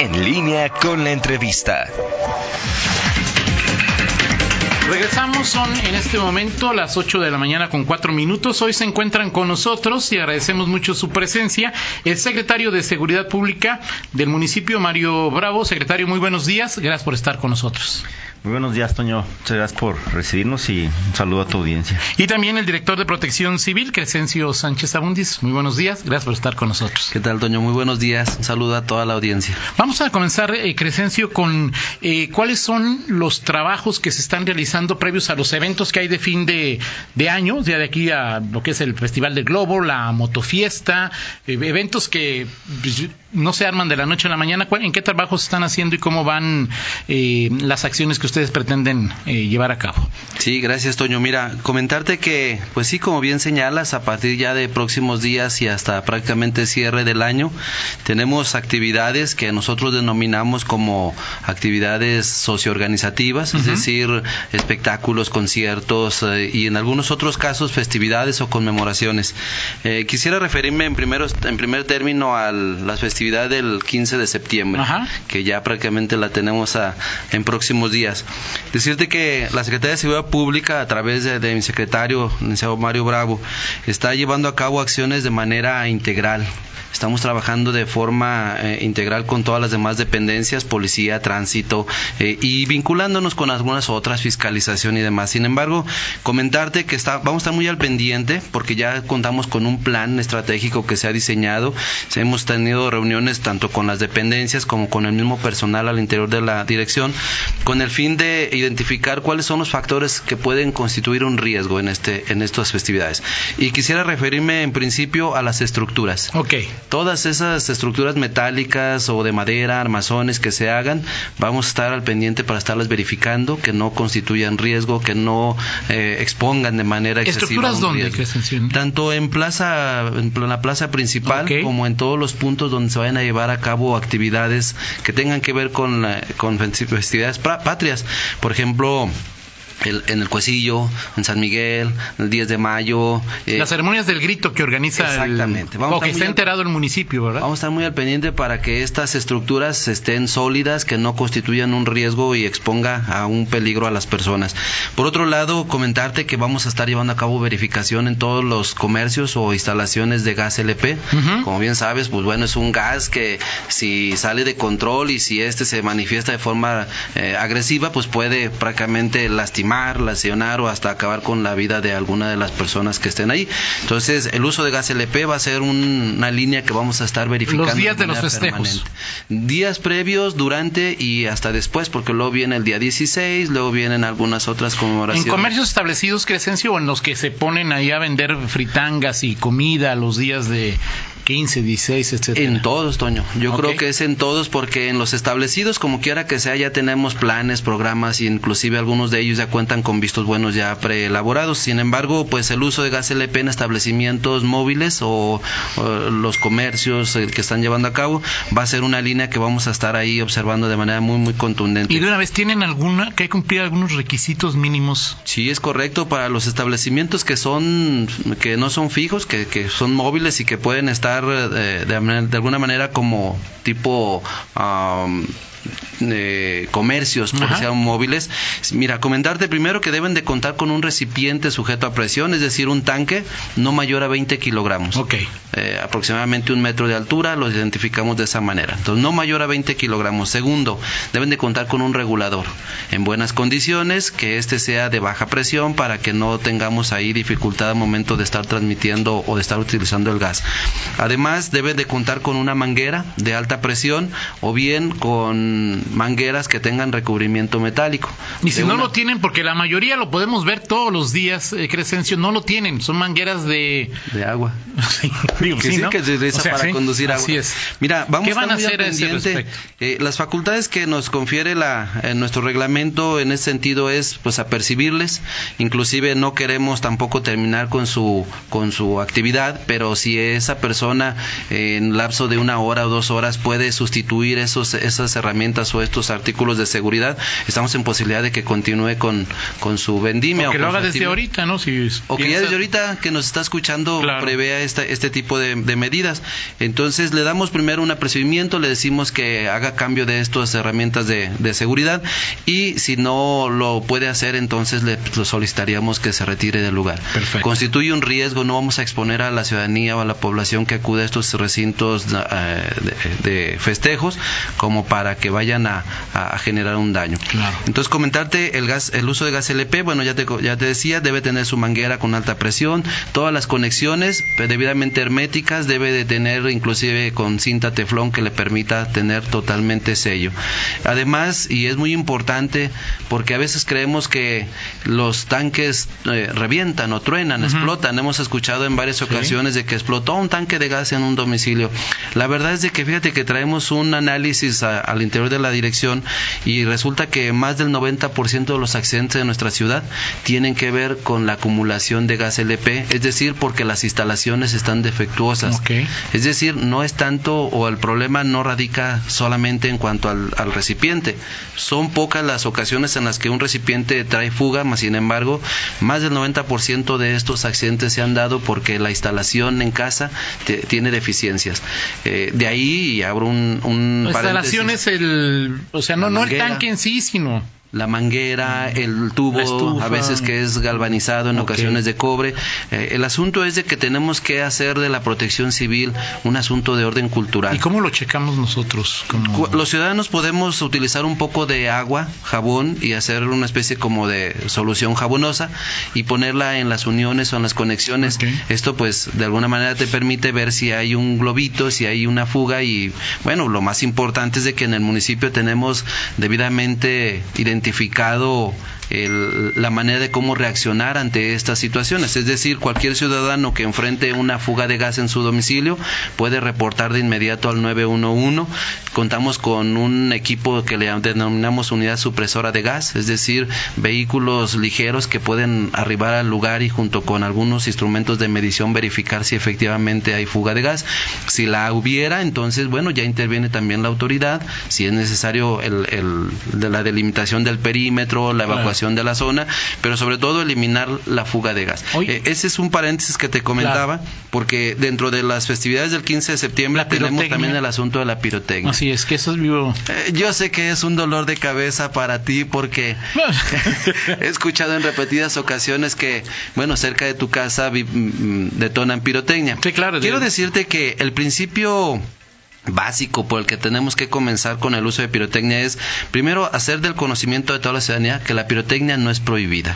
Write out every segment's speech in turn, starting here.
En línea con la entrevista. Regresamos, son en este momento las 8 de la mañana con 4 minutos. Hoy se encuentran con nosotros y agradecemos mucho su presencia el secretario de Seguridad Pública del municipio, Mario Bravo. Secretario, muy buenos días. Gracias por estar con nosotros. Muy buenos días, Toño. Muchas gracias por recibirnos y un saludo a tu audiencia. Y también el director de Protección Civil, Crescencio Sánchez Abundis. Muy buenos días. Gracias por estar con nosotros. ¿Qué tal, Toño? Muy buenos días. Un saludo a toda la audiencia. Vamos a comenzar, eh, Crescencio, con eh, cuáles son los trabajos que se están realizando previos a los eventos que hay de fin de, de año, ya de aquí a lo que es el Festival del Globo, la motofiesta, eh, eventos que pues, no se arman de la noche a la mañana. ¿En qué trabajos están haciendo y cómo van eh, las acciones que ustedes pretenden eh, llevar a cabo? Sí, gracias, Toño. Mira, comentarte que, pues sí, como bien señalas, a partir ya de próximos días y hasta prácticamente cierre del año, tenemos actividades que nosotros denominamos como actividades socioorganizativas, es decir, espectáculos, conciertos eh, y en algunos otros casos festividades o conmemoraciones. Eh, quisiera referirme en, primero, en primer término a las festividades del 15 de septiembre, que ya prácticamente la tenemos a, en próximos días. Decirte que la Secretaría de Seguridad Pública, a través de, mi secretario, Mario Bravo, está llevando a cabo acciones de manera integral. Estamos trabajando de forma eh, integral con todas las demás dependencias, policía, tránsito, eh, y vinculándonos con algunas otras, fiscalización y demás. Sin embargo, comentarte que está, vamos a estar muy al pendiente porque ya contamos con un plan estratégico que se ha diseñado. Hemos tenido reuniones tanto con las dependencias como con el mismo personal al interior de la dirección, con el fin de identificar cuáles son los factores que pueden constituir un riesgo en, este, en estas festividades. Y quisiera referirme en principio a las estructuras. Ok. Todas esas estructuras metálicas o de madera, armazones que se hagan, vamos a estar al pendiente para estarlas verificando, que no constituyan riesgo, que no eh, expongan de manera excesiva. ¿Estructuras dónde? Tanto en plaza, en la plaza principal, Ok. como en todos los puntos donde se vayan a llevar a cabo actividades que tengan que ver con, la- con festividades patrias. Por ejemplo, el- en el Cuecillo, en San Miguel, el 10 de mayo. eh, Las ceremonias del grito que organiza Exactamente. el... Vamos a o que estar está al- enterado el municipio, ¿verdad? Vamos a estar muy al pendiente para que estas estructuras estén sólidas, que no constituyan un riesgo y exponga a un peligro a las personas. Por otro lado, comentarte que vamos a estar llevando a cabo verificación en todos los comercios o instalaciones de gas LP. Ujú. Como bien sabes, pues bueno, es un gas que si sale de control y si este se manifiesta de forma eh, agresiva, pues puede prácticamente lastimar, lesionar o hasta acabar con la vida de alguna de las personas que estén ahí. Entonces, el uso de gas LP va a ser un- una línea que vamos a estar verificando. Los días de los festejos. permanente. Días previos, durante y hasta después, porque luego viene el día 16, luego vienen algunas otras En conmemoraciones. comercios establecidos, Crescencio, o en los que se ponen ahí a vender fritangas y comida los días de 15, 16, etcétera. En todos, Toño. Yo creo que es en todos porque en los establecidos, como quiera que sea, ya tenemos planes, programas y inclusive algunos de ellos ya cuentan con vistos buenos ya preelaborados. Sin embargo, pues el uso de gas LP en establecimientos móviles o, o los comercios eh, que están llevando a cabo va a ser una línea que vamos a estar ahí observando de manera muy, muy contundente. Y de una vez, ¿tienen alguna, que hay que cumplir algunos requisitos mínimos? Sí, es correcto para los establecimientos que son que no son fijos, que, que son móviles y que pueden estar eh, de, alguna manera como tipo eh, comercios, por sean móviles. Mira, comentarte primero que deben de contar con un recipiente sujeto a presión, es decir, un tanque no mayor a 20 kilogramos. Ok. Eh, aproximadamente un metro de altura, los identificamos de esa manera. Entonces, no mayor a 20 kilogramos. Segundo, deben de contar con un regulador en buenas condiciones, que este sea de baja presión para que no tengamos ahí dificultad al momento de estar transmitiendo o de estar utilizando el gas. Además, debe de contar con una manguera de alta presión o bien con mangueras que tengan recubrimiento metálico. Y si no lo tienen, porque la mayoría lo podemos ver todos los días, eh, Crescencio, no lo tienen. Son mangueras de... de agua. Sí, digo, que sí, que se utiliza O sea, para sí, conducir agua. Así es. Mira, vamos ¿Qué van a hacer a ese pendiente. respecto? Eh, las facultades que nos confiere la, eh, nuestro reglamento en ese sentido es pues apercibirles, inclusive no queremos tampoco terminar con su con su actividad, pero si esa persona eh, en lapso de una hora o dos horas puede sustituir esos esas herramientas o estos artículos de seguridad, estamos en posibilidad de que continúe con con, su vendimia. O que lo haga desde ahorita, ¿no? Si O que ya desde ahorita que nos está escuchando Claro. prevea esta- este tipo de, de medidas. Entonces le damos primero un apercibimiento, le decimos que haga cambio de estas herramientas de, de seguridad y si no lo puede hacer entonces le solicitaríamos que se retire del lugar. Perfecto. Constituye un riesgo, no vamos a exponer a la ciudadanía o a la población que acude a estos recintos eh, de, de festejos como para que vayan a, a generar un daño. Claro. Entonces comentarte el gas, el uso de gas LP, bueno ya te ya te decía, debe tener su manguera con alta presión, todas las conexiones pues, debidamente herméticas, debe de tener inclusive con cinta teflón que le permita tener totalmente sello. Además, y es muy importante porque a veces creemos que los tanques eh, revientan o truenan, explotan. Hemos escuchado en varias ocasiones de que explotó un tanque de gas en un domicilio. La verdad es de que fíjate que traemos un análisis a- al interior de la dirección y resulta que más del 90% de los accidentes de nuestra ciudad tienen que ver con la acumulación de gas LP, es decir, porque las instalaciones están defectuosas. Es decir, no es tanto o el problema no radica solamente en cuanto al, al recipiente. Son pocas las ocasiones en las que un recipiente trae fuga, mas sin embargo, más del 90% de estos accidentes se han dado porque la instalación en casa te- tiene deficiencias. Eh, de ahí, y abro un, un La instalación es el, o sea, no, no el tanque en sí, sino la manguera, el tubo, estufa. a veces que es galvanizado en ocasiones de cobre. Eh, el asunto es de que tenemos que hacer de la protección civil un asunto de orden cultural. ¿Y cómo lo checamos nosotros? Los ciudadanos podemos utilizar un poco de agua, jabón y hacer una especie como de solución jabonosa y ponerla en las uniones o en las conexiones. Esto pues de alguna manera te permite ver si hay un globito, si hay una fuga y bueno, lo más importante es de que en el municipio tenemos debidamente identificado identificado el- la manera de cómo reaccionar ante estas situaciones. Es decir, cualquier ciudadano que enfrente una fuga de gas en su domicilio puede reportar de inmediato al 911. Contamos con un equipo que le denominamos unidad supresora de gas, es decir, vehículos ligeros que pueden arribar al lugar y junto con algunos instrumentos de medición verificar si efectivamente hay fuga de gas. Si la hubiera, entonces, bueno, ya interviene también la autoridad, si es necesario el, el- de la delimitación del perímetro, la Claro. De la zona, pero sobre todo eliminar la fuga de gas. Eh, ese es un paréntesis que te comentaba, porque dentro de las festividades del 15 de septiembre tenemos también el asunto de la pirotecnia. Así es, que eso es vivo. Eh, Yo sé que es un dolor de cabeza para ti porque he escuchado en repetidas ocasiones que, bueno, cerca de tu casa vi- mm, detonan pirotecnia. Sí, claro, Quiero de- decirte que el principio básico por el que tenemos que comenzar con el uso de pirotecnia es primero hacer del conocimiento de toda la ciudadanía que la pirotecnia no es prohibida.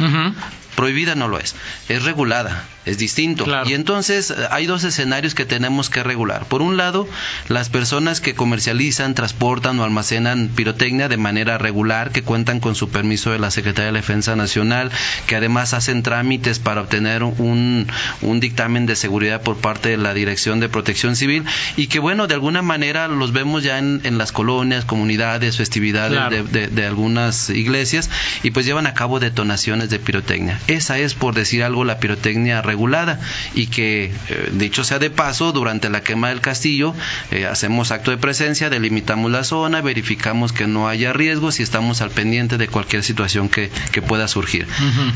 Prohibida no lo es, es regulada, es distinto. Claro. Y entonces eh, hay dos escenarios que tenemos que regular. Por un lado, las personas que comercializan, transportan o almacenan pirotecnia de manera regular, que cuentan con su permiso de la Secretaría de Defensa Nacional, que además hacen trámites para obtener un, un dictamen de seguridad por parte de la Dirección de Protección Civil y que bueno, de alguna manera los vemos ya en, en las colonias, comunidades, festividades Claro. de, de- de algunas iglesias y pues llevan a cabo detonaciones de pirotecnia. Esa es, por decir algo, la pirotecnia regulada y que, eh, dicho sea de paso, durante la quema del castillo eh, hacemos acto de presencia, delimitamos la zona, verificamos que no haya riesgos y estamos al pendiente de cualquier situación que, que pueda surgir.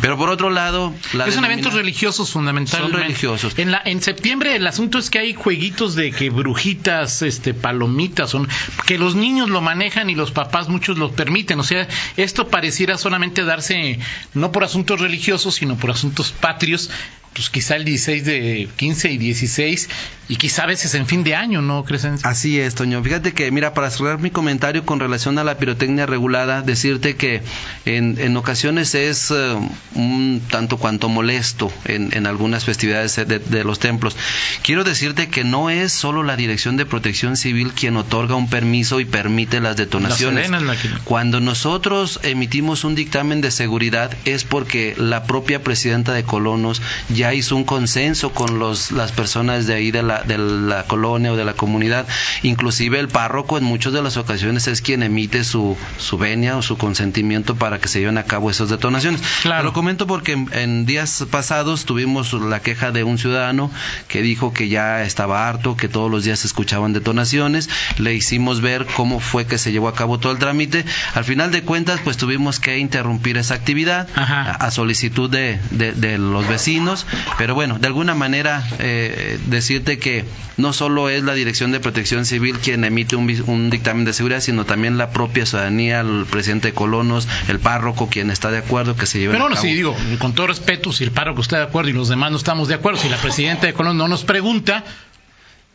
Pero por otro lado, la es un denomina- eventos religiosos fundamentalmente. Son religiosos. En, la, en septiembre el asunto es que hay jueguitos de que brujitas, este, palomitas, son, que los niños lo manejan y los papás muchos lo permiten. O sea, esto pareciera solamente darse no por asuntos religiosos, sino por asuntos patrios. Pues quizá el 16 de 15 y 16 y quizá a veces en fin de año, ¿no, Crescencia? Así es, Toño. Fíjate que, mira, para cerrar mi comentario con relación a la pirotecnia regulada, decirte que en, en ocasiones es eh, un tanto cuanto molesto en, en algunas festividades de, de los templos. Quiero decirte que no es solo la Dirección de Protección Civil quien otorga un permiso y permite las detonaciones. La que- Cuando nosotros emitimos un dictamen de seguridad es porque la propia presidenta de Colonos ya ya hizo un consenso con los, las personas de ahí de la, de la colonia o de la comunidad. Inclusive el párroco en muchas de las ocasiones es quien emite su, su venia o su consentimiento para que se lleven a cabo esas detonaciones. Claro. Lo comento porque en, en días pasados tuvimos la queja de un ciudadano que dijo que ya estaba harto, que todos los días se escuchaban detonaciones. Le hicimos ver cómo fue que se llevó a cabo todo el trámite. Al final de cuentas, pues tuvimos que interrumpir esa actividad a, a solicitud de, de- de los vecinos. Pero bueno, de alguna manera eh, decirte que no solo es la Dirección de Protección Civil quien emite un, un dictamen de seguridad, sino también la propia ciudadanía, el presidente de colonos, el párroco, quien está de acuerdo que se lleve Pero a bueno, cabo. sí, digo, con todo respeto, si el párroco está de acuerdo y los demás no estamos de acuerdo, si la presidenta de Colón no nos pregunta,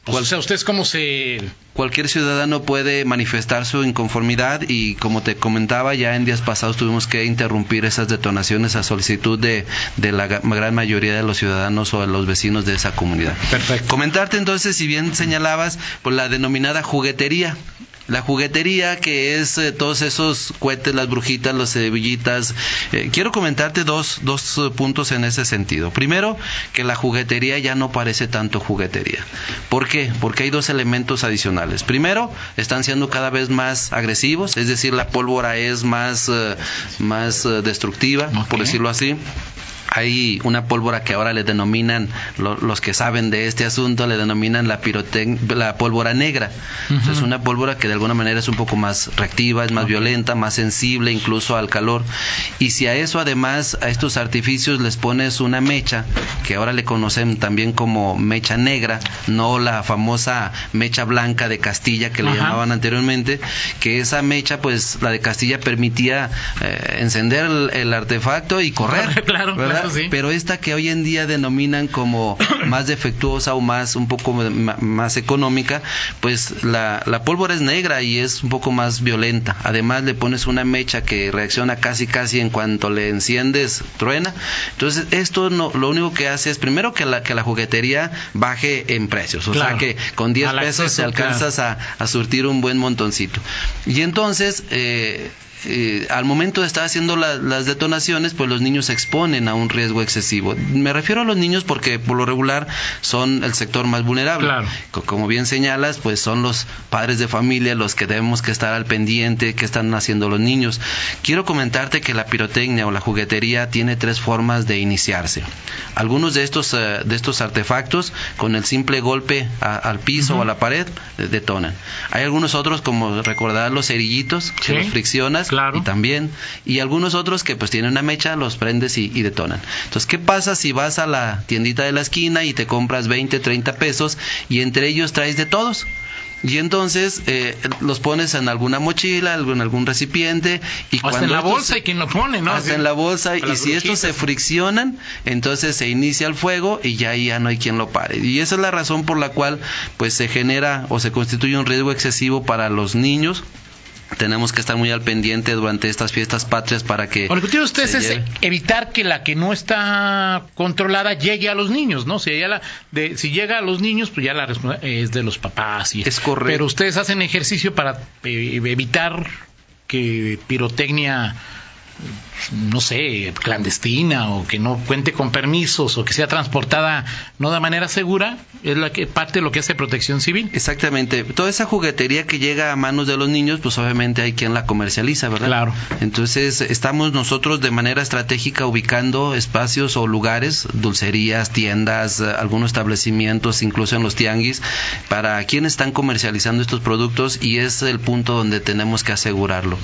pues, o sea, ¿ustedes cómo se...? Cualquier ciudadano puede manifestar su inconformidad y como te comentaba, ya en días pasados tuvimos que interrumpir esas detonaciones a solicitud de, de la gran mayoría de los ciudadanos o de los vecinos de esa comunidad. Perfecto. Comentarte entonces, si bien señalabas, por la denominada juguetería. La juguetería que es eh, todos esos cohetes, las brujitas, las cebillitas. Eh, quiero comentarte dos, dos eh, puntos en ese sentido. Primero, que la juguetería ya no parece tanto juguetería. ¿Por qué? Porque hay dos elementos adicionales. Primero, están siendo cada vez más agresivos, es decir, la pólvora es más, eh, más destructiva, por decirlo así. Hay una pólvora que ahora le denominan, lo- los que saben de este asunto, le denominan la, la pólvora negra. Es una pólvora que de alguna manera es un poco más reactiva, es más violenta, más sensible incluso al calor. Y si a eso además, a estos artificios les pones una mecha, que ahora le conocen también como mecha negra, no la famosa mecha blanca de Castilla que le llamaban anteriormente, que esa mecha, pues la de Castilla permitía eh, encender el, el artefacto y correr. Claro, ¿verdad? Sí. Pero esta que hoy en día denominan como más defectuosa o más un poco más económica, pues la, la pólvora es negra y es un poco más violenta. Además le pones una mecha que reacciona casi casi en cuanto le enciendes, truena. Entonces esto no, lo único que hace es primero que la, que la juguetería baje en precios. O Claro. sea que con 10 Al pesos acceso, te alcanzas a, a surtir un buen montoncito. Y entonces... Eh, eh, al momento de estar haciendo la- las detonaciones, pues los niños se exponen a un riesgo excesivo. Me refiero a los niños porque por lo regular son el sector más vulnerable. Claro. Co- Como bien señalas, pues son los padres de familia los que debemos que estar al pendiente, que están haciendo los niños. Quiero comentarte que la pirotecnia o la juguetería tiene tres formas de iniciarse. Algunos de estos, eh, de estos artefactos, con el simple golpe a- al piso o a la pared, detonan. Hay algunos otros, como recordar los cerillitos, que los friccionas claro. y también. Y algunos otros que pues tienen una mecha, los prendes y, y detonan. Entonces, ¿qué pasa si vas a la tiendita de la esquina y te compras 20, 30 pesos y entre ellos traes de todos? Y entonces eh, los pones en alguna mochila, en algún recipiente y Hasta cuando en la bolsa y quien lo pone, ¿no? hasta en la bolsa y si estos se friccionan, entonces se inicia el fuego y ya ya no hay quien lo pare. Y esa es la razón por la cual pues se genera o se constituye un riesgo excesivo para los niños. Tenemos que estar muy al pendiente durante estas fiestas patrias para que Lo que ustedes es lleve. evitar que la que no está controlada llegue a los niños, ¿no? Si, la, de, si llega a los niños, pues ya la responsabilidad es de los papás. Y, Es correcto. Pero ustedes hacen ejercicio para eh, evitar que pirotecnia, no sé, clandestina o que no cuente con permisos o que sea transportada no de manera segura, es la que parte de lo que hace Protección Civil. Exactamente. Toda esa juguetería que llega a manos de los niños, pues obviamente hay quien la comercializa, ¿verdad? Claro. Entonces estamos nosotros de manera estratégica ubicando espacios o lugares, dulcerías, tiendas, algunos establecimientos, incluso en los tianguis, para quienes están comercializando estos productos y es el punto donde tenemos que asegurarlo.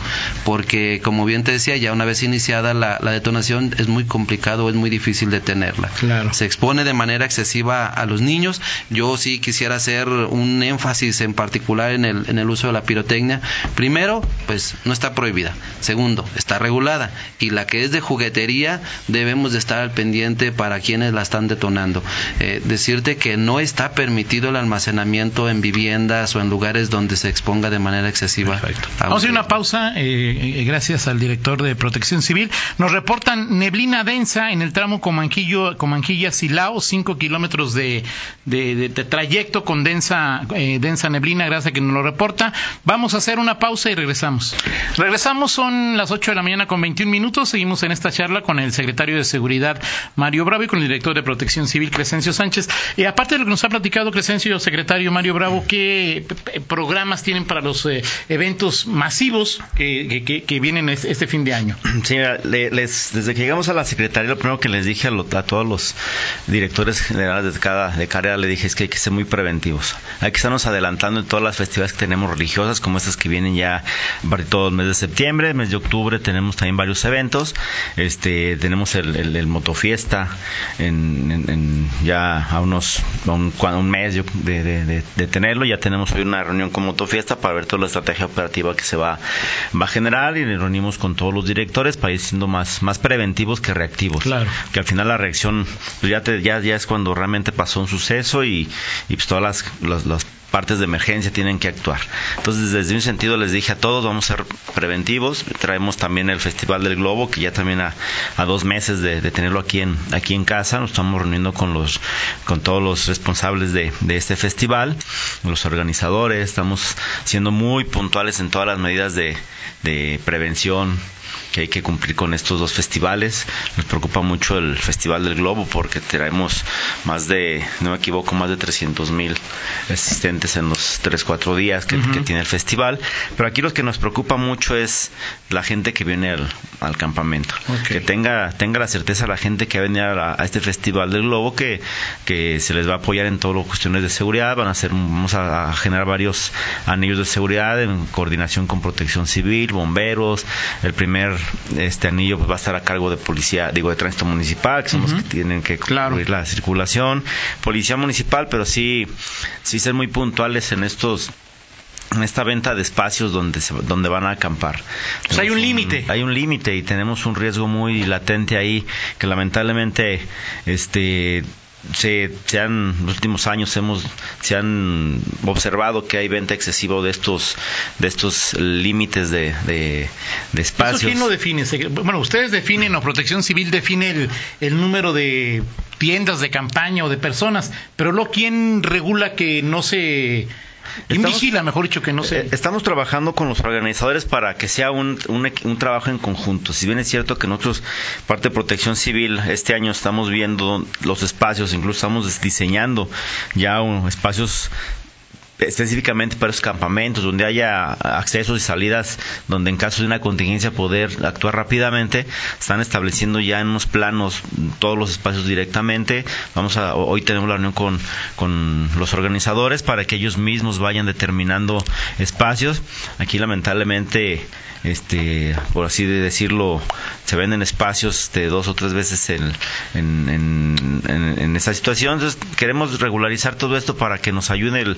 Porque como bien te decía, ya una vez iniciada la, la detonación es muy complicado, es muy difícil detenerla. Claro. Se expone de manera excesiva a los niños. Yo sí quisiera hacer un énfasis en particular en el, en el uso de la pirotecnia. Primero, pues no está prohibida. Segundo, está regulada. Y la que es de juguetería, debemos de estar al pendiente para quienes la están detonando. Eh, decirte que no está permitido el almacenamiento en viviendas o en lugares donde se exponga de manera excesiva. Perfecto. a Vamos a ir a una pausa. eh, eh, gracias al director de Protección Protección Civil. Nos reportan neblina densa en el tramo Comanquillo, Comanquilla-Silao, 5 kilómetros de, de, trayecto con densa, eh, densa neblina, gracias a que nos lo reporta. Vamos a hacer una pausa y regresamos. Regresamos, son las 8 de la mañana con 21 minutos. Seguimos en esta charla con el secretario de Seguridad, Mario Bravo, y con el director de Protección Civil, Crescencio Sánchez. Y aparte de lo que nos ha platicado Crescencio, secretario Mario Bravo, ¿qué programas tienen para los eh, eventos masivos que, que, vienen este fin de año? Sí, desde que llegamos a la Secretaría, lo primero que les dije a, todos los directores generales de cada de carrera, le dije es que hay que ser muy preventivos. Hay que estarnos adelantando en todas las festividades que tenemos religiosas, como estas que vienen ya para todo el mes de septiembre, mes de octubre tenemos también varios eventos. Este, tenemos el, el, motofiesta en, ya a unos un, un mes de, de, tenerlo. Ya tenemos hoy una reunión con motofiesta para ver toda la estrategia operativa que se va, va a generar y nos reunimos con todos los directores para ir siendo más, más preventivos que reactivos. Claro. Que al final la reacción pues ya, ya, ya es cuando realmente pasó un suceso y, y pues todas las, las partes de emergencia tienen que actuar. Entonces, desde un sentido les dije a todos, vamos a ser preventivos. Traemos también el Festival del Globo, que ya también a, dos meses de, tenerlo aquí en, aquí en casa, nos estamos reuniendo con los, con todos los responsables de, de este festival, los organizadores, estamos siendo muy puntuales en todas las medidas de, de prevención, que hay que cumplir con estos dos festivales. Nos preocupa mucho el Festival del Globo porque traemos más de, no me equivoco, más de 300 mil asistentes en los 3, 4 días que, tiene el festival. Pero aquí lo que nos preocupa mucho es la gente que viene al, campamento. Que tenga, tenga la certeza la gente que viene a, a, este Festival del Globo que, que se les va a apoyar en todas las cuestiones de seguridad. Van a hacer, vamos a, generar varios anillos de seguridad en coordinación con protección civil, bomberos, el primer este anillo pues, va a estar a cargo de policía, digo, de tránsito municipal, que son los que tienen que cubrir la circulación, policía municipal, pero sí, sí ser muy puntuales en estos en esta venta de espacios donde donde van a acampar. Pues hay un límite. Hay un límite y tenemos un riesgo muy latente ahí que lamentablemente este se, se, han, en los últimos años hemos, se han observado que hay venta excesiva de estos, de estos límites de, de, espacios. quién lo define? Bueno, ustedes definen o Protección Civil define el, el número de tiendas de campaña o de personas, pero luego quién regula que no se vigila, mejor dicho, que no sé. Eh, estamos trabajando con los organizadores para que sea un, un, trabajo en conjunto. Si bien es cierto que nosotros, parte de protección civil, este año estamos viendo los espacios, incluso estamos diseñando ya espacios específicamente para esos campamentos, donde haya accesos y salidas, donde en caso de una contingencia poder actuar rápidamente, están estableciendo ya en unos planos todos los espacios directamente. Vamos a, hoy tenemos la reunión con, con los organizadores para que ellos mismos vayan determinando espacios. Aquí lamentablemente este, por así decirlo, se venden espacios de dos o tres veces en, en, en, esa situación. Entonces, queremos regularizar todo esto para que nos ayude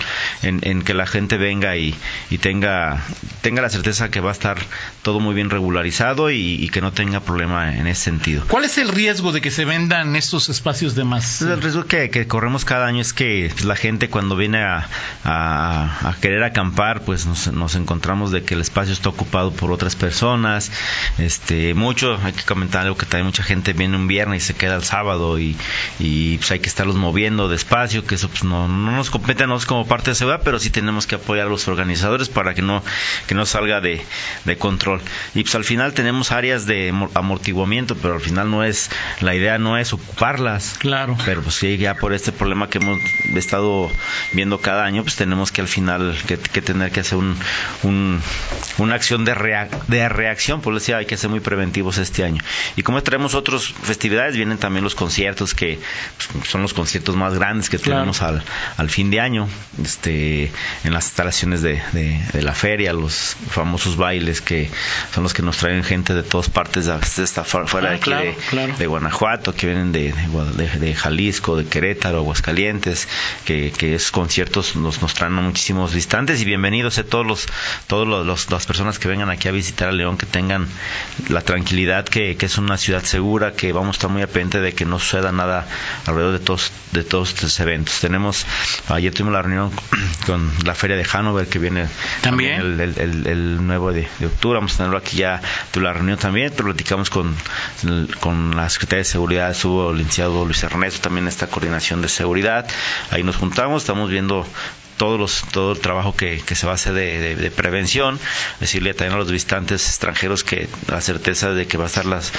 en, que la gente venga y, y, tenga, tenga la certeza que va a estar todo muy bien regularizado y, que no tenga problema en ese sentido. ¿Cuál es el riesgo de que se vendan estos espacios de más? El riesgo que, que corremos cada año es que la gente cuando viene a, a, a querer acampar, pues nos, nos encontramos de que el espacio está ocupado por otras personas. Este, mucho, hay que comentar algo que también mucha gente viene un viernes y se queda el sábado y, y pues hay que estarlos moviendo despacio, que eso pues no, no nos compete a nosotros como parte de seguridad, pero sí tenemos que apoyar a los organizadores para que no, que no salga de, de control. Y pues al final tenemos áreas de amortiguamiento, pero al final no es, la idea no es ocuparlas. Claro. Pero pues sí, ya por este problema que hemos estado viendo cada año, pues tenemos que al final que, que tener que hacer un, un, una acción de, de reacción, por decía, hay que ser muy preventivos este año. Y como traemos otras festividades, vienen también los conciertos, que pues, son los conciertos más grandes que tenemos al, al fin de año, este, en las instalaciones de, de, la feria, los famosos bailes que son los que nos traen gente de todas partes, de, esta, fuera de aquí de, Guanajuato, que vienen de, de, Jalisco, de Querétaro, Aguascalientes, que, que esos conciertos nos, nos traen a muchísimos distantes y bienvenidos a todos los, todos los, las personas que vengan aquí a visitar a León, que tengan la tranquilidad que, que es una ciudad segura, que vamos a estar muy pendiente de que no suceda nada alrededor de todos, de todos estos eventos. Tenemos, ayer tuvimos la reunión con la feria de Hanover que viene también, el, el, el, 9 de, de, octubre. Vamos a tenerlo aquí ya de la reunión también. Platicamos con, con la Secretaría de Seguridad, estuvo el licenciado Luis Ernesto también esta coordinación de seguridad. Ahí nos juntamos, estamos viendo todos los, todo el trabajo que, que se va a hacer de, de, prevención, decirle también a los visitantes extranjeros que la certeza de que va a estar las,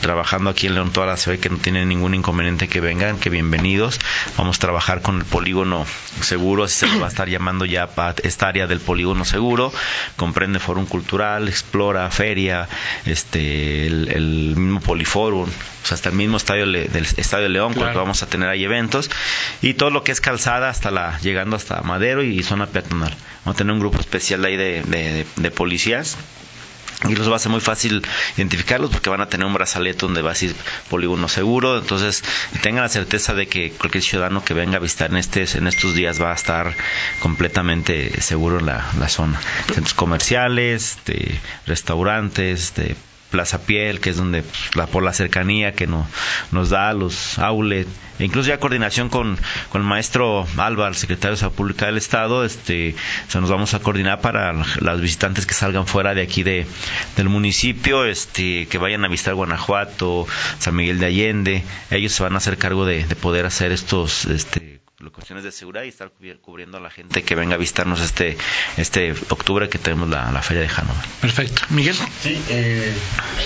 trabajando aquí en León toda la ciudad que no tienen ningún inconveniente que vengan, que bienvenidos. Vamos a trabajar con el polígono seguro, así se le va a estar llamando ya para esta área del polígono seguro. Comprende Fórum Cultural, Explora, Feria, este, el, el mismo Poliforum, o sea, hasta el mismo estadio del Estadio León, claro. porque vamos a tener ahí eventos, y todo lo que es calzada hasta la, llegando hasta Madero y zona peatonal. Vamos a tener un grupo especial ahí de, de, de policías y los va a ser muy fácil identificarlos porque van a tener un brazalete donde va a decir polígono seguro. Entonces, tengan la certeza de que cualquier ciudadano que venga a visitar en, este, en estos días va a estar completamente seguro en la, la zona. Centros comerciales, de restaurantes, de Plaza Piel, que es donde pues, la, por la cercanía que no, nos da los outlet, e incluso ya coordinación con, con el maestro Alba, el secretario de Salud Pública del Estado, este, se nos vamos a coordinar para las visitantes que salgan fuera de aquí de, del municipio, este, que vayan a visitar Guanajuato, San Miguel de Allende, ellos se van a hacer cargo de, de poder hacer estos, este, cuestiones de seguridad y estar cubriendo a la gente que venga a visitarnos este este octubre que tenemos la, la feria de Hanover. Perfecto. Miguel. Sí, eh,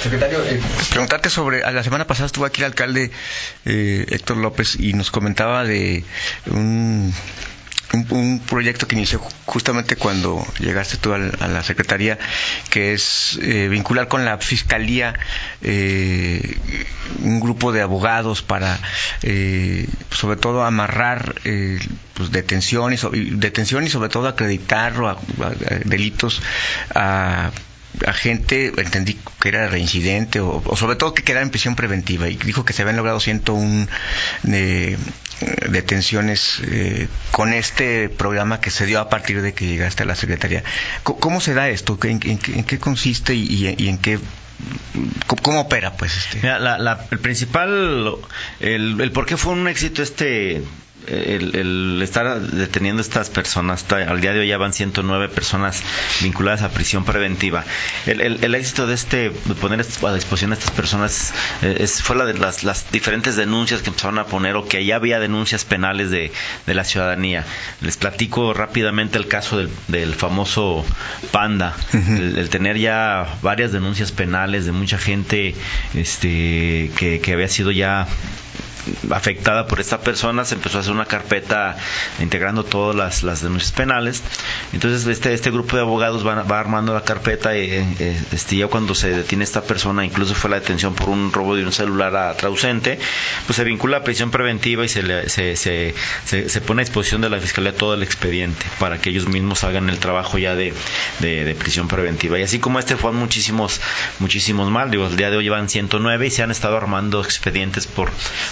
secretario, eh, preguntarte sobre, la semana pasada estuvo aquí el alcalde eh, Héctor López y nos comentaba de un un, un, proyecto que inició justamente cuando llegaste tú a la Secretaría, que es eh, vincular con la Fiscalía eh, un grupo de abogados para, eh, sobre todo, amarrar eh, pues, detención, y, detención y, sobre todo, acreditar a, a, a delitos a a gente, entendí que era reincidente o, sobre todo que quedara en prisión preventiva y dijo que se habían logrado 101 eh, detenciones eh, con este programa que se dio a partir de que llegaste a la Secretaría. ¿Cómo, se da esto? ¿En, qué consiste y, en qué ¿Cómo opera, pues? Este? Mira, la, el principal, el, el por qué fue un éxito este el, el, estar deteniendo estas personas, al día de hoy ya van 109 personas vinculadas a prisión preventiva. El, el, el éxito de este, de poner a disposición a estas personas, eh, es, fue la de las, las, diferentes denuncias que empezaron a poner o que ya había denuncias penales de, de la ciudadanía. Les platico rápidamente el caso del, del famoso Panda, uh -huh. el, tener ya varias denuncias penales de mucha gente este, que, que había sido ya afectada por esta persona, se empezó a hacer una carpeta integrando todas las, las denuncias penales. Entonces este, este grupo de abogados va, armando la carpeta y eh, este, ya cuando se detiene esta persona, incluso fue la detención por un robo de un celular a trausente, pues se vincula a prisión preventiva y se, le, se, se, se, pone a disposición de la Fiscalía todo el expediente para que ellos mismos hagan el trabajo ya de, de, prisión preventiva. Y así como este fue muchísimos, muchísimos más, digo, el día de hoy llevan 109 y se han estado armando expedientes por,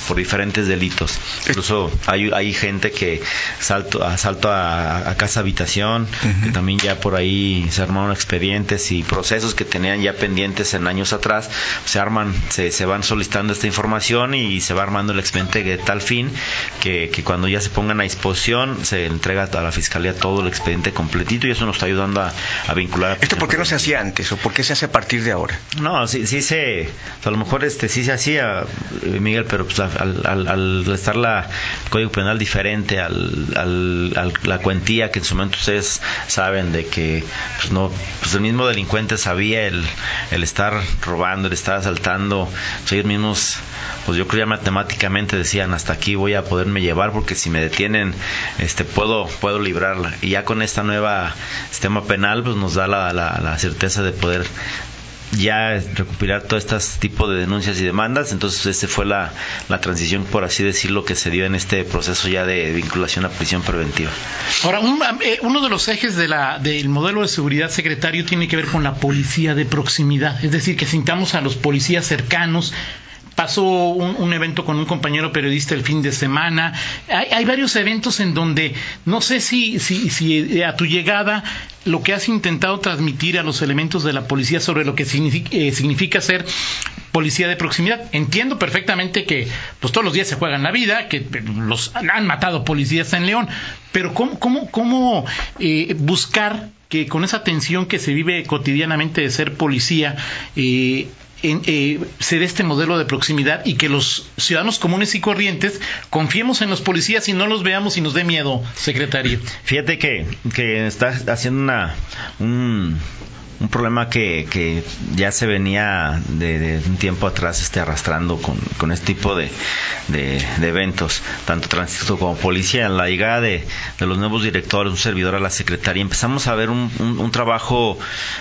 por diferentes delitos. Incluso hay, hay gente que salto, asalto a, a casa habitación, uh -huh. que también ya por ahí se armaron expedientes y procesos que tenían ya pendientes en años atrás, se arman, se, se van solicitando esta información y se va armando el expediente de tal fin que, que cuando ya se pongan a disposición se entrega a la fiscalía todo el expediente completito y eso nos está ayudando a, a vincular. A ¿Esto por qué no se hacía antes o por qué se hace a partir de ahora? No, sí, sí se, a lo mejor este sí se hacía, Miguel, pero pues al, al, al estar la Código Penal diferente al, al, la cuantía que en su momento ustedes saben de que pues no pues el mismo delincuente sabía el, el estar robando, el estar asaltando, pues ellos mismos pues yo creo ya matemáticamente decían hasta aquí voy a poderme llevar porque si me detienen este puedo puedo librarla y ya con esta nueva sistema penal pues nos da la, la, la certeza de poder ya recuperar todo este tipo de denuncias y demandas. Entonces, esta fue la, la, transición, por así decirlo, que se dio en este proceso ya de vinculación a prisión preventiva. Ahora, un, eh, uno de los ejes de la, del modelo de seguridad secretario tiene que ver con la policía de proximidad, es decir, que sintamos a los policías cercanos pasó un, evento con un compañero periodista el fin de semana. Hay, varios eventos en donde no sé si, si, si a tu llegada lo que has intentado transmitir a los elementos de la policía sobre lo que eh, significa, ser policía de proximidad. Entiendo perfectamente que pues todos los días se juegan la vida, que los han matado policías en León, pero ¿cómo, cómo, cómo eh, buscar que con esa tensión que se vive cotidianamente de ser policía, eh, eh, se dé este modelo de proximidad y que los ciudadanos comunes y corrientes confiemos en los policías y no los veamos y nos dé miedo, secretario. Fíjate que, que está haciendo una, un, un problema que, que ya se venía de, un tiempo atrás este, arrastrando con, con este tipo de, de, eventos, tanto tránsito como policía. En la llegada de, los nuevos directores, un servidor a la secretaría, empezamos a ver un, un, trabajo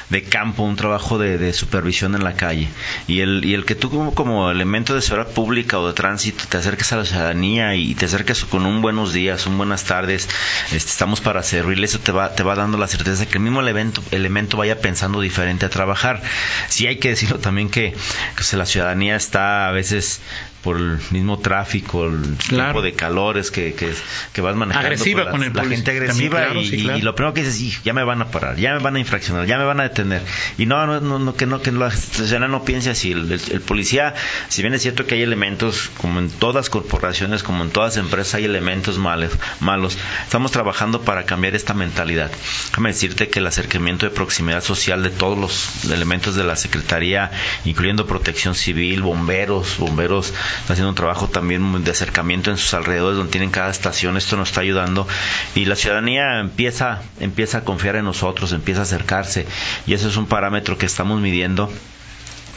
de campo, un trabajo de, supervisión en la calle. Y el, y el que tú como, como elemento de seguridad pública o de tránsito te acerques a la ciudadanía y te acerques con un buenos días, un buenas tardes, este, estamos para servirle, eso te va, te va dando la certeza que el mismo elemento, elemento vaya pensando diferente a trabajar. Sí hay que decirlo también que, que la ciudadanía está a veces por el mismo tráfico, el tipo de calores que, que, que vas manejando. Agresiva con el La gente agresiva y, lo primero que dices, ya me van a parar, ya me van a infraccionar, ya me van a detener. Y no, no, no, que no, que la ciudadana no piense así. El, policía, si bien es cierto que hay elementos, como en todas corporaciones, como en todas empresas, hay elementos malos, malos. Estamos trabajando para cambiar esta mentalidad. Déjame decirte que el acercamiento de proximidad social de todos los elementos de la Secretaría, incluyendo protección civil, bomberos, bomberos está haciendo un trabajo también de acercamiento en sus alrededores donde tienen cada estación, esto nos está ayudando. Y la ciudadanía empieza, empieza a confiar en nosotros, empieza a acercarse. Y eso es un parámetro que estamos midiendo.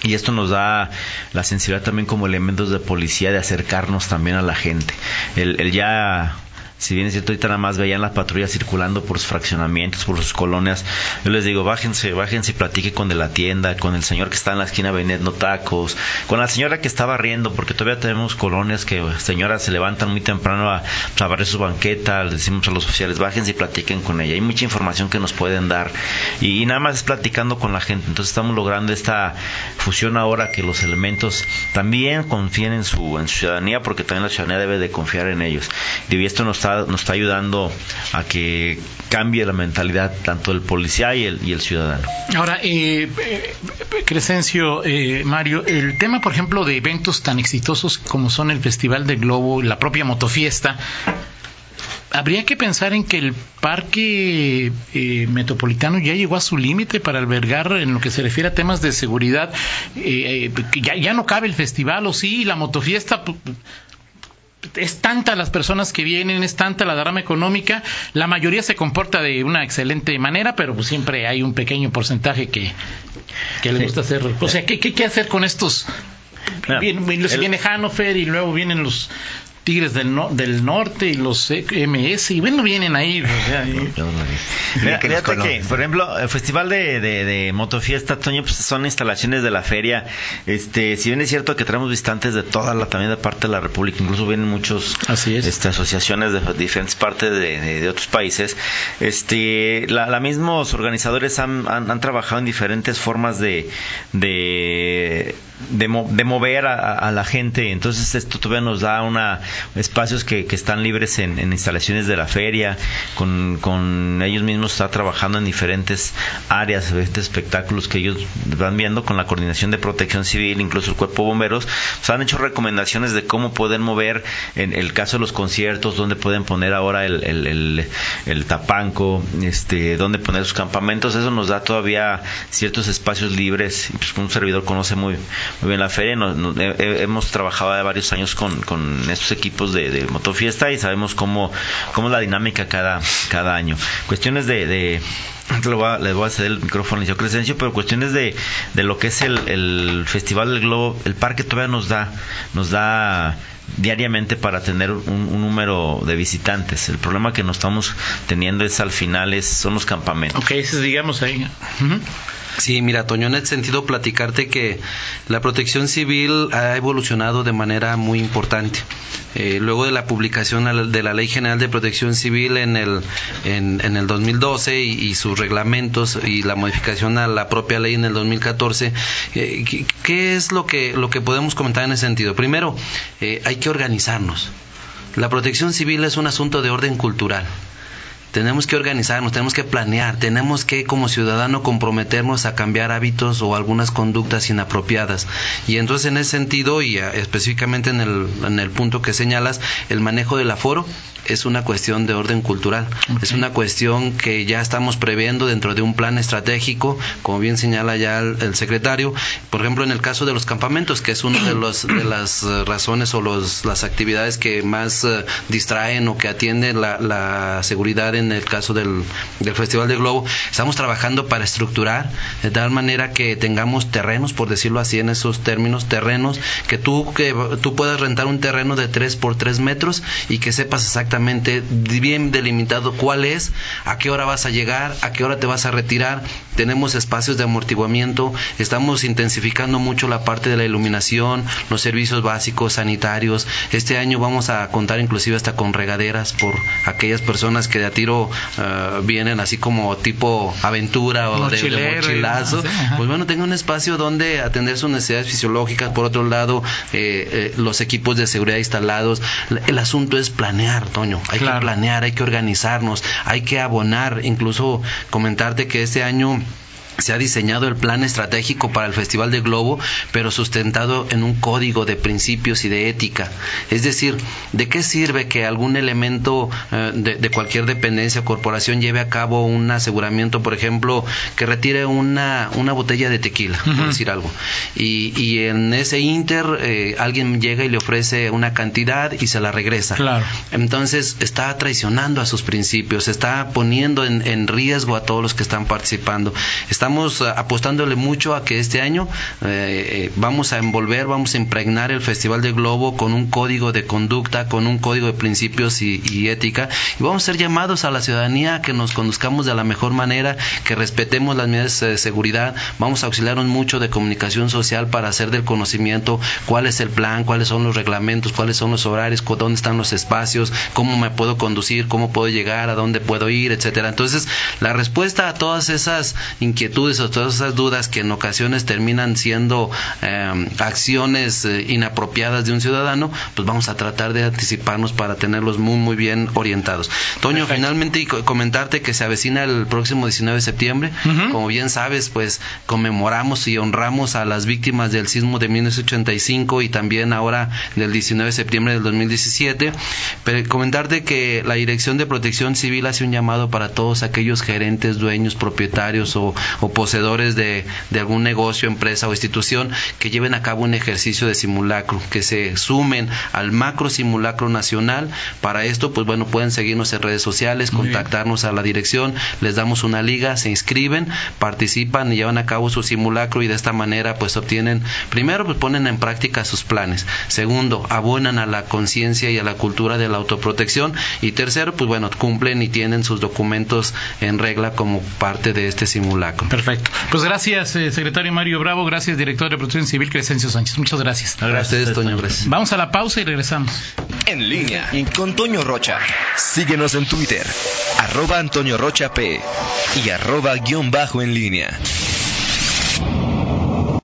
Y esto nos da la sensibilidad también como elementos de policía de acercarnos también a la gente. El, el ya si bien es cierto, ahorita nada más veían las patrullas circulando por sus fraccionamientos, por sus colonias, yo les digo, bájense, bájense y platique con de la tienda, con el señor que está en la esquina vendiendo tacos, con la señora que estaba riendo, porque todavía tenemos colonias que señoras se levantan muy temprano a, pues, a barrer su banqueta, les decimos a los oficiales, bájense y platiquen con ella. Hay mucha información que nos pueden dar y, nada más es platicando con la gente. Entonces estamos logrando esta fusión ahora que los elementos también confíen en su, en su ciudadanía, porque también la ciudadanía debe de confiar en ellos. Y esto nos nos está ayudando a que cambie la mentalidad tanto del policía y el, y el ciudadano. Ahora, eh, Crescencio, eh, Mario, el tema, por ejemplo, de eventos tan exitosos como son el Festival del Globo, la propia motofiesta, habría que pensar en que el parque eh, metropolitano ya llegó a su límite para albergar en lo que se refiere a temas de seguridad. Eh, ya, ya, no cabe el festival, o sí, la motofiesta es tanta las personas que vienen, es tanta la derrama económica, la mayoría se comporta de una excelente manera, pero pues siempre hay un pequeño porcentaje que, que le gusta hacer. O sea, ¿qué, qué, hacer con estos? viene Hannover y luego vienen los Tigres del, del Norte y los MS, y bueno, vienen ahí. Mira, que, por ejemplo, el Festival de, de, Motofiesta, Toño, pues son instalaciones de la feria. Este, si bien es cierto que tenemos visitantes de toda la, también de parte de la República, incluso vienen muchos Este, asociaciones de diferentes partes de, otros países, este, la, la mismos organizadores han, han, trabajado en diferentes formas de, de de, mover a, la gente. Entonces esto todavía nos da una espacios que, que están libres en, instalaciones de la feria. Con, con ellos mismos está trabajando en diferentes áreas, diferentes espectáculos que ellos van viendo con la coordinación de protección civil, incluso el cuerpo de bomberos. Pues han hecho recomendaciones de cómo poder mover en el caso de los conciertos, dónde pueden poner ahora el, tapanco, este, dónde poner sus campamentos. Eso nos da todavía ciertos espacios libres. Pues un servidor conoce muy muy bien la feria. hemos trabajado de varios años con, estos equipos de, motofiesta y sabemos cómo, cómo es la dinámica cada, cada año. Cuestiones de, de le voy, a, voy a ceder el micrófono al Crescencio, pero cuestiones de, de lo que es el, Festival del Globo, el parque todavía nos da, nos da diariamente para tener un, número de visitantes. El problema que nos estamos teniendo es al final es, son los campamentos. Ok, digamos ahí. Sí, mira, Toño, en ese sentido platicarte que la protección civil ha evolucionado de manera muy importante. Eh, luego de la publicación de la Ley General de Protección Civil en el, en, el 2012 y, sus reglamentos y la modificación a la propia ley en el 2014, eh, ¿qué, es lo que, lo que podemos comentar en ese sentido? Primero, eh, hay que organizarnos. La protección civil es un asunto de orden cultural tenemos que organizarnos, tenemos que planear, tenemos que como ciudadano comprometernos a cambiar hábitos o algunas conductas inapropiadas. Y entonces en ese sentido y ah, específicamente en el, en el punto que señalas, el manejo del aforo es una cuestión de orden cultural, es una cuestión que ya estamos previendo dentro de un plan estratégico, como bien señala ya el, secretario, por ejemplo en el caso de los campamentos, que es una de, los, de las razones o los, las actividades que más eh, distraen o que atienden la, la, seguridad en el caso del, del Festival de Globo, estamos trabajando para estructurar de tal manera que tengamos terrenos, por decirlo así en esos términos, terrenos, que tú, que tú puedas rentar un terreno de 3 por 3 metros y que sepas exactamente bien delimitado cuál es, a qué hora vas a llegar, a qué hora te vas a retirar. Tenemos espacios de amortiguamiento, estamos intensificando mucho la parte de la iluminación, los servicios básicos, sanitarios. Este año vamos a contar inclusive hasta con regaderas por aquellas personas que de a tiro eh, vienen así como tipo aventura o de, mochilazo. pues bueno, tengo un espacio donde atender sus necesidades fisiológicas. Por otro lado, eh, eh, los equipos de seguridad instalados. El asunto es planear, hay que planear, hay que organizarnos, hay que abonar, incluso comentarte que este año se ha diseñado el plan estratégico para el Festival de Globo, pero sustentado en un código de principios y de ética. Es decir, ¿de qué sirve que algún elemento eh, de, cualquier dependencia o corporación lleve a cabo un aseguramiento, por ejemplo, que retire una, una botella de tequila, por decir algo? Y, y en ese inter eh, alguien llega y le ofrece una cantidad y se la regresa. Claro. Entonces está traicionando a sus principios, está poniendo en, en riesgo a todos los que están participando. Está estamos eh, apostándole mucho a que este año eh, eh, vamos a envolver, vamos a impregnar el Festival de Globo con un código de conducta, con un código de principios y, ética, y vamos a ser llamados a la ciudadanía a que nos conduzcamos de la mejor manera, que respetemos las medidas de seguridad, vamos a auxiliarnos mucho de comunicación social para hacer del conocimiento cuál es el plan, cuáles son los reglamentos, cuáles son los horarios, dónde están los espacios, cómo me puedo conducir, cómo puedo llegar, a dónde puedo ir, etcétera. Entonces, la respuesta a todas esas inquietudes o todas esas dudas que en ocasiones terminan siendo em, acciones eh, inapropiadas de un ciudadano, pues vamos a tratar de anticiparnos para tenerlos muy, muy bien orientados. Toño, finalmente comentarte que se avecina el próximo 19 de septiembre. Como bien sabes, pues conmemoramos y honramos a las víctimas del sismo de 1985 y también ahora del 19 de septiembre del 2017. Pero comentarte que la Dirección de Protección Civil hace un llamado para todos aquellos gerentes, dueños, propietarios o poseedores de, algún negocio, empresa o institución que lleven a cabo un ejercicio de simulacro, que se sumen al macro simulacro nacional. Para esto, pues bueno, pueden seguirnos en redes sociales, contactarnos a la dirección, les damos una liga, se inscriben, participan y llevan a cabo su simulacro y de esta manera pues obtienen, primero pues ponen en práctica sus planes, segundo, abonan a la conciencia y a la cultura de la autoprotección y tercero, pues bueno, cumplen y tienen sus documentos en regla como parte de este simulacro. Perfecto. Pues gracias, eh, secretario Mario Bravo. Gracias, director de Protección Civil, Crescencio Sánchez. Muchas gracias. Gracias, Toño. Vamos a la pausa y regresamos. En línea con Toño Rocha. Síguenos en Twitter, arroba Antonio Rocha P y arroba guion bajo en línea.